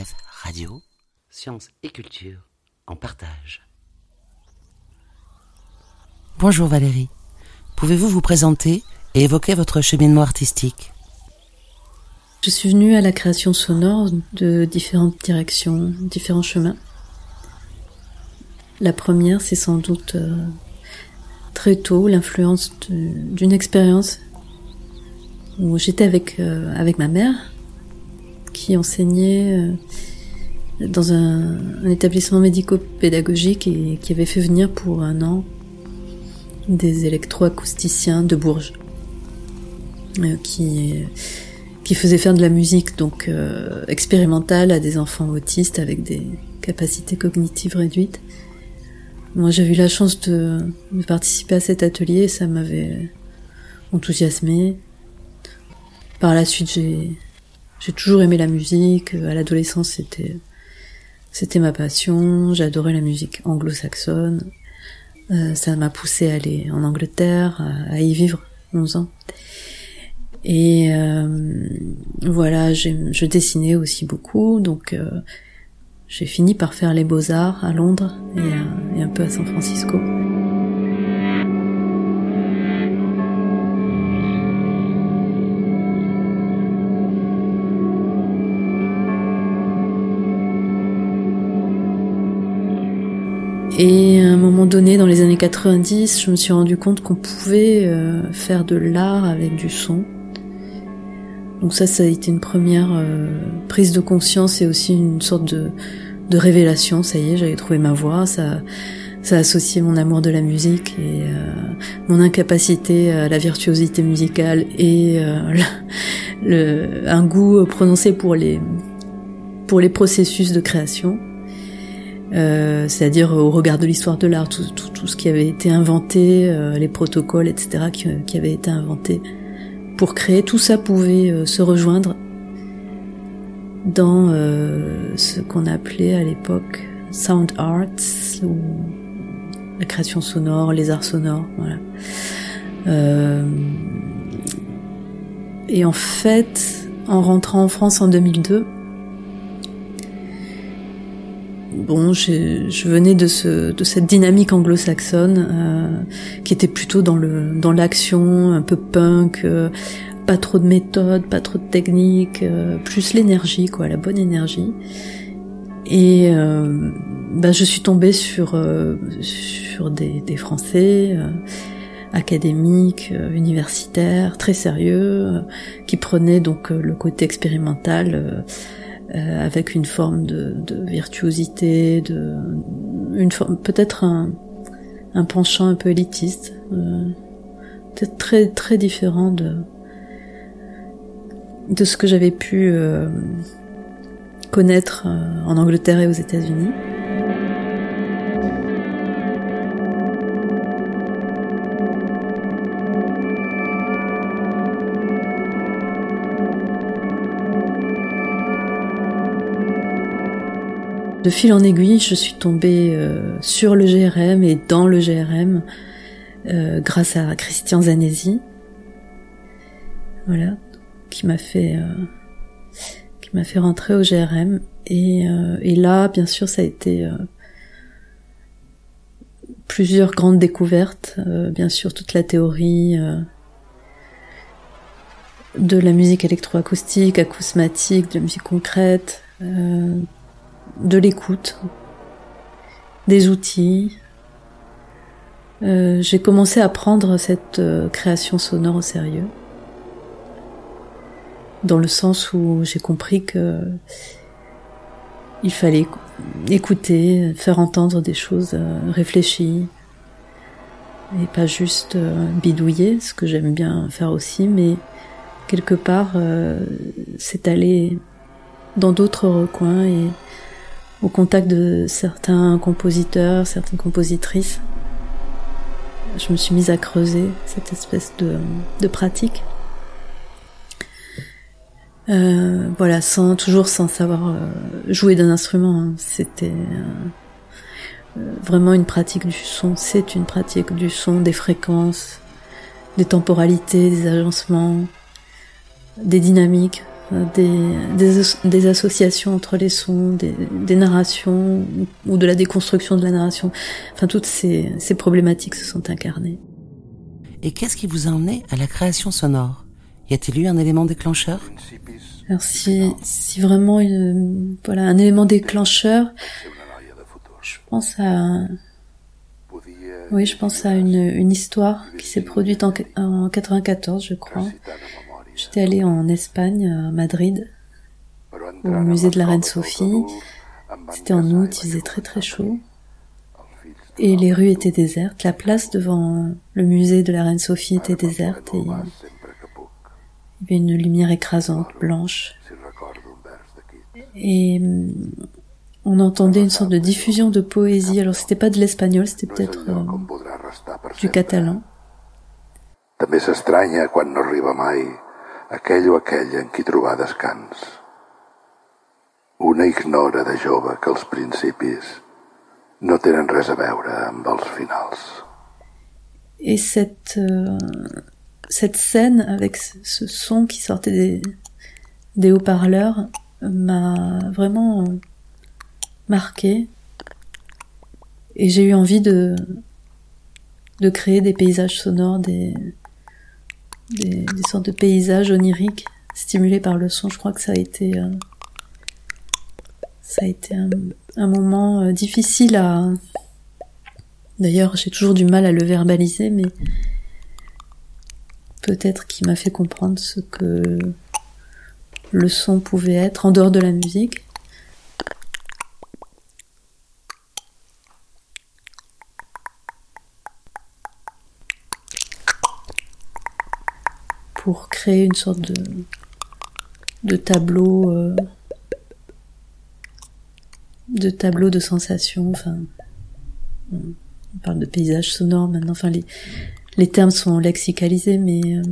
RCF Radio, Sciences et Culture en partage. Bonjour Valérie, pouvez-vous vous présenter et évoquer votre cheminement artistique? Je suis venue à la création sonore de différentes directions, différents chemins. La première, c'est sans doute euh, très tôt l'influence d'une expérience où j'étais avec, euh, avec ma mère enseignait euh, dans un, établissement médico-pédagogique et qui avait fait venir pour un an des électroacousticiens de Bourges euh, qui qui faisaient faire de la musique donc expérimentale à des enfants autistes avec des capacités cognitives réduites. Moi, j'ai eu la chance de, de, participer à cet atelier et ça m'avait enthousiasmé. Par la suite, j'ai j'ai toujours aimé la musique. À l'adolescence, c'était c'était ma passion. J'adorais la musique anglo-saxonne. Euh, ça m'a poussé à aller en Angleterre, à, y vivre 11 ans. Et euh, voilà, je dessinais aussi beaucoup, donc euh, j'ai fini par faire les beaux-arts à Londres et, et un peu à San Francisco. Et à un moment donné, dans les années 90, je me suis rendu compte qu'on pouvait euh, faire de l'art avec du son. Donc ça, ça a été une première euh, prise de conscience et aussi une sorte de, de révélation. Ça y est, j'avais trouvé ma voix. Ça, ça a associé mon amour de la musique et euh, mon incapacité à la virtuosité musicale et le, un goût prononcé pour les pour les processus de création. Euh, c'est-à-dire au regard de l'histoire de l'art, tout, tout, ce qui avait été inventé, euh, les protocoles, etc., qui, qui, avaient été inventés pour créer, tout ça pouvait euh, se rejoindre dans ce qu'on appelait à l'époque sound arts ou la création sonore, les arts sonores, voilà. et en fait, en rentrant en France en 2002, bon, je venais de, ce, de cette dynamique anglo-saxonne euh, qui était plutôt dans le dans l'action, un peu punk, euh, pas trop de méthode, pas trop de technique, euh, plus l'énergie, quoi, la bonne énergie. Et bah, je suis tombée sur sur des, des Français académiques, universitaires, très sérieux, qui prenaient donc le côté expérimental euh, avec une forme de, virtuosité, de une forme peut-être un, penchant un peu élitiste, euh, peut-être très très différent de de ce que j'avais pu euh, connaître en Angleterre et aux États-Unis. De fil en aiguille, je suis tombée euh, sur le GRM et dans le GRM euh, grâce à Christian Zanesi, voilà, qui m'a fait euh, qui m'a fait rentrer au GRM et, et, là, bien sûr, ça a été plusieurs grandes découvertes, bien sûr toute la théorie de la musique électroacoustique, acousmatique, de la musique concrète de l'écoute, des outils. Euh, j'ai commencé à prendre cette euh, création sonore au sérieux, dans le sens où j'ai compris que il fallait écouter, faire entendre des choses euh, réfléchies, et pas juste bidouiller, ce que j'aime bien faire aussi, mais quelque part c'est aller dans d'autres recoins et au contact de certains compositeurs, certaines compositrices, je me suis mise à creuser cette espèce de, pratique. Euh, voilà, sans toujours sans savoir euh, jouer d'un instrument. Hein. C'était euh, vraiment une pratique du son. C'est une pratique du son, des fréquences, des temporalités, des agencements, des dynamiques. Des, des, des, associations entre les sons, des, des, narrations ou de la déconstruction de la narration. Enfin, toutes ces, ces problématiques se sont incarnées. Et qu'est-ce qui vous a emmené à la création sonore? Y a-t-il eu un élément déclencheur? Alors si, si vraiment une, voilà un élément déclencheur, je pense à oui, je pense à une, une histoire qui s'est produite en, en 94, je crois. J'étais allée en Espagne, à Madrid, au musée de la Reine Sophie. C'était en août, il faisait très très chaud. Et les rues étaient désertes. La place devant le musée de la Reine Sophie était déserte et il y avait une lumière écrasante, blanche. Et hum, on entendait une sorte de diffusion de poésie. Alors c'était pas de l'espagnol, c'était peut-être euh, du catalan. Aquell o aquella en qui trobar descans. Una ignora de jove que els principis no tenen res a veure amb els finals. Et cette, euh, cette scène avec ce son qui sortait des, des haut-parleurs m'a vraiment marqué et j'ai eu envie de de créer des paysages sonores, des, des, sortes de paysages oniriques stimulés par le son. Je crois que ça a été euh, ça a été un, moment euh, difficile à d'ailleurs j'ai toujours du mal à le verbaliser mais peut-être qui m'a fait comprendre ce que le son pouvait être en dehors de la musique pour créer une sorte de, de tableau, euh, de tableau de sensations. Enfin, on parle de paysage sonore maintenant. Enfin, les, les termes sont lexicalisés, mais euh,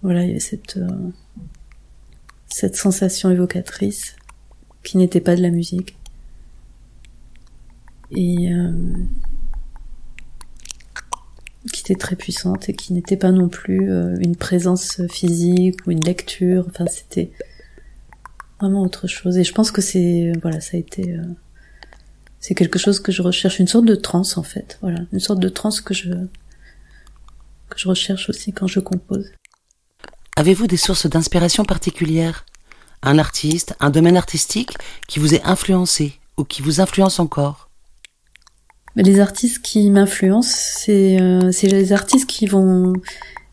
voilà, il y a cette euh, cette sensation évocatrice qui n'était pas de la musique. Et qui était très puissante et qui n'était pas non plus euh, une présence physique ou une lecture. Enfin, c'était vraiment autre chose. Et je pense que c'est voilà, ça a été euh, c'est quelque chose que je recherche, une sorte de transe en fait. Voilà, une sorte de transe que je que je recherche aussi quand je compose. Avez-vous des sources d'inspiration particulières? Un artiste, un domaine artistique qui vous ait influencé ou qui vous influence encore? Les artistes qui m'influencent, c'est euh, les artistes qui vont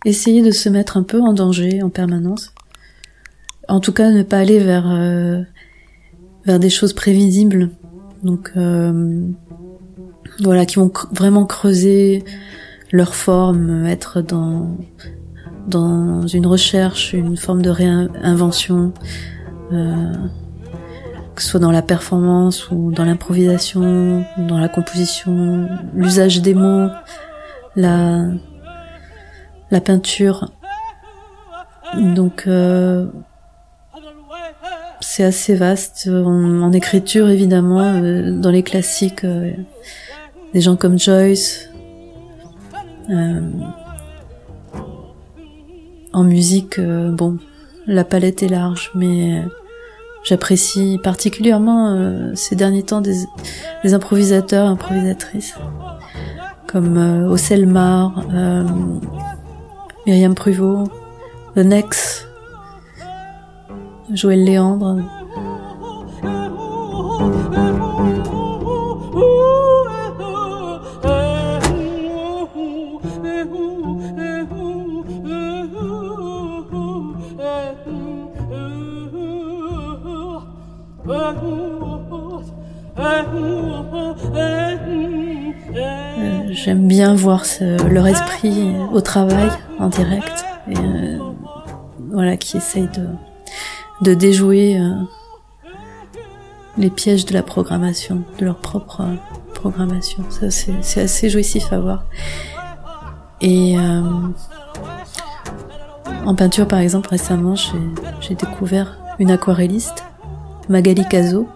essayer de se mettre un peu en danger en permanence. En tout cas, ne pas aller vers euh, vers des choses prévisibles. Donc euh, voilà, qui vont vraiment creuser leur forme, être dans dans une recherche, une forme de réinvention. Euh, que ce soit dans la performance ou dans l'improvisation, dans la composition, l'usage des mots, la la peinture. Donc euh, c'est assez vaste en, écriture évidemment euh, dans les classiques euh, des gens comme Joyce en musique bon la palette est large mais J'apprécie particulièrement euh, ces derniers temps des, des, improvisateurs, improvisatrices, comme euh, Oselmar, euh, Myriam Pruvot, The Nex, Joël Léandre. J'aime bien voir leur esprit au travail en direct euh, voilà qui essaye de, de déjouer euh, les pièges de la programmation, de leur propre programmation. Ça c'est assez jouissif à voir. Et euh, en peinture par exemple récemment j'ai découvert une aquarelliste, Magali Caso,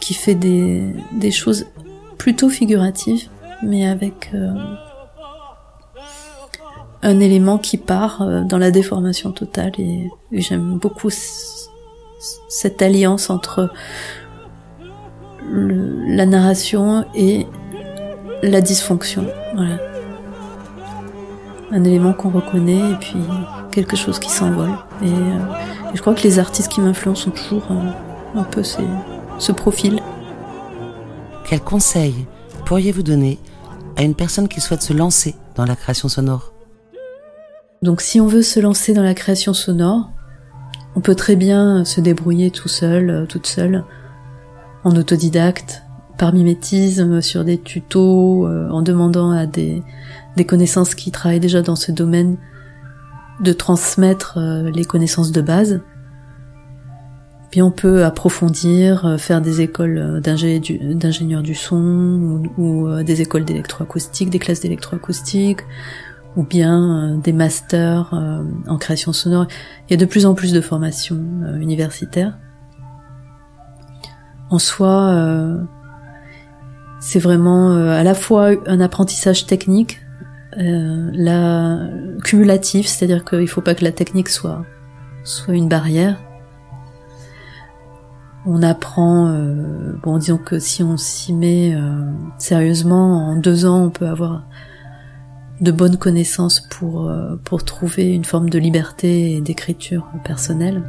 qui fait des, des choses plutôt figuratives mais avec euh, un élément qui part euh, dans la déformation totale et, j'aime beaucoup cette alliance entre la narration et la dysfonction. Voilà. Un élément qu'on reconnaît et puis quelque chose qui s'envole. Et, euh, je crois que les artistes qui m'influencent ont toujours euh, un peu ce profil. Quel conseil pourriez-vous donner à une personne qui souhaite se lancer dans la création sonore? Donc si on veut se lancer dans la création sonore, on peut très bien se débrouiller tout seul, euh, toute seule, en autodidacte, par mimétisme, sur des tutos, euh, en demandant à des, des connaissances qui travaillent déjà dans ce domaine de transmettre euh, les connaissances de base. Puis on peut approfondir, euh, faire des écoles d'ingénieurs du son ou, euh, des écoles d'électroacoustique, des classes d'électroacoustique ou bien euh, des masters en création sonore. Il y a de plus en plus de formations universitaires. En soi, c'est vraiment à la fois un apprentissage technique, la cumulatif, c'est-à-dire qu'il ne faut pas que la technique soit une barrière, on apprend, euh, bon disons que si on s'y met euh, sérieusement, en deux ans on peut avoir de bonnes connaissances pour, euh, pour trouver une forme de liberté et d'écriture personnelle.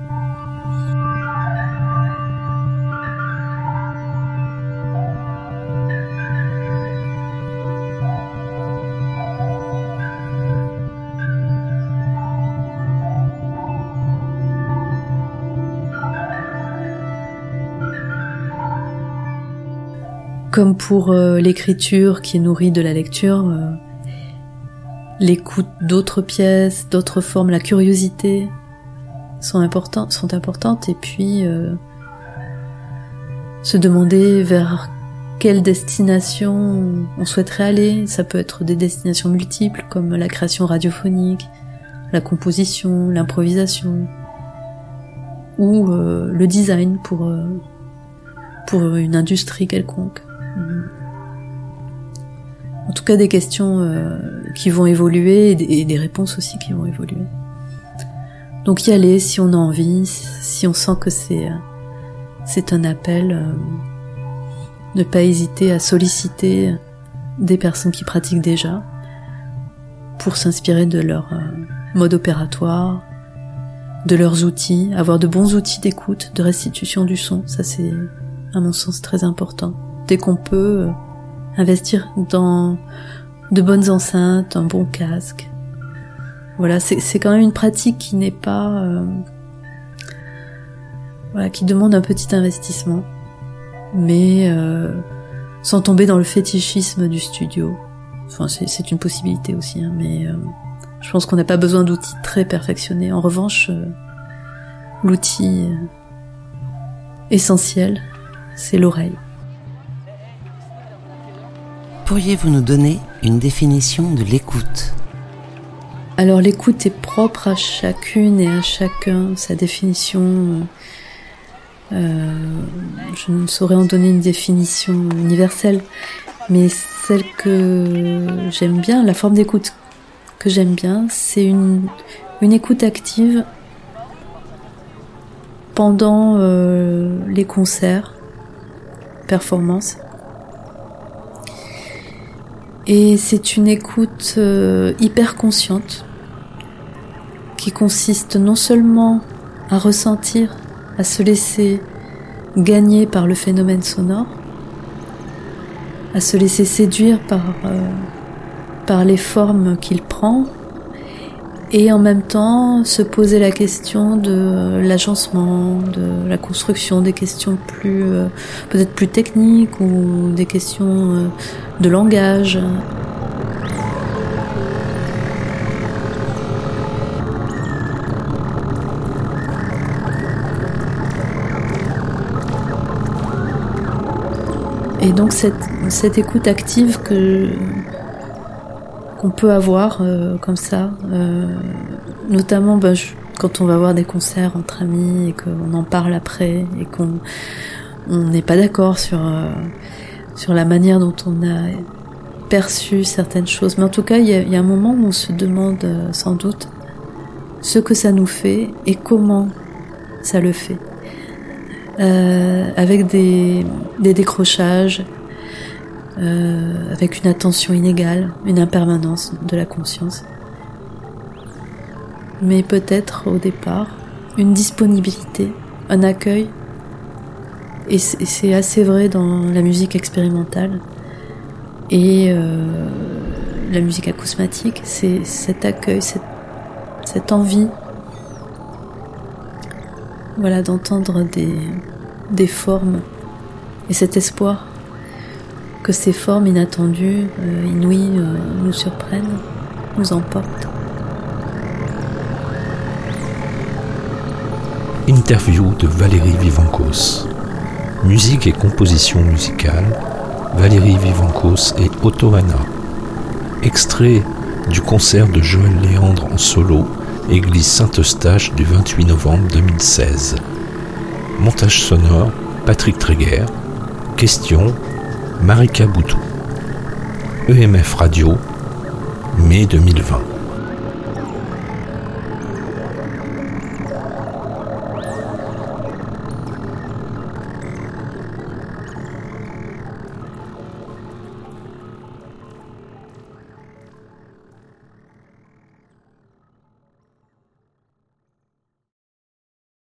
Comme pour euh, l'écriture qui est nourrie de la lecture, euh, l'écoute d'autres pièces, d'autres formes, la curiosité sont importantes, sont importantes et puis euh, se demander vers quelle destination on souhaiterait aller. Ça peut être des destinations multiples comme la création radiophonique, la composition, l'improvisation ou le design pour, pour une industrie quelconque. En tout cas, des questions euh, qui vont évoluer et des, réponses aussi qui vont évoluer. Donc y aller si on a envie, si on sent que c'est euh, c'est un appel, euh, ne pas hésiter à solliciter des personnes qui pratiquent déjà pour s'inspirer de leur mode opératoire, de leurs outils, avoir de bons outils d'écoute, de restitution du son, ça c'est à mon sens très important dès qu'on peut euh, investir dans de bonnes enceintes, un bon casque. Voilà, c'est quand même une pratique qui n'est pas, euh, voilà, qui demande un petit investissement, mais euh, sans tomber dans le fétichisme du studio. Enfin, c'est une possibilité aussi, hein, mais je pense qu'on n'a pas besoin d'outils très perfectionnés. En revanche, l'outil essentiel, c'est l'oreille. Pourriez-vous nous donner une définition de l'écoute? Alors l'écoute est propre à chacune et à chacun, sa définition. Euh, je ne saurais en donner une définition universelle, mais celle que j'aime bien, la forme d'écoute que j'aime bien, c'est une, une écoute active pendant euh, les concerts, performances et c'est une écoute euh, hyper consciente qui consiste non seulement à ressentir, à se laisser gagner par le phénomène sonore, à se laisser séduire par, euh, par les formes qu'il prend, et en même temps se poser la question de l'agencement, de la construction, des questions plus euh, peut-être plus techniques ou des questions euh, de langage. Et donc cette, cette écoute active que qu'on peut avoir euh, comme ça, euh, notamment ben, quand on va voir des concerts entre amis et qu'on en parle après et qu'on on n'est pas d'accord sur euh, sur la manière dont on a perçu certaines choses. Mais en tout cas, il y, a un moment où on se demande sans doute ce que ça nous fait et comment ça le fait. Avec des, décrochages, euh, avec une attention inégale, une impermanence de la conscience. Mais peut-être au départ, une disponibilité, un accueil. Et c'est assez vrai dans la musique expérimentale et euh, la musique acousmatique, c'est cet accueil, cette, envie voilà, d'entendre des formes et cet espoir que ces formes inattendues, euh, inouïes, euh, nous surprennent, nous emportent. Interview de Valérie Vivancos. Musique et composition musicale, Valérie Vivancos et Otto Extrait du concert de Joël Léandre en solo, église Saint-Eustache du 28 novembre 2016. Montage sonore, Patrick Tréguer. Question, Marika Boutou. EMF Radio, mai 2020.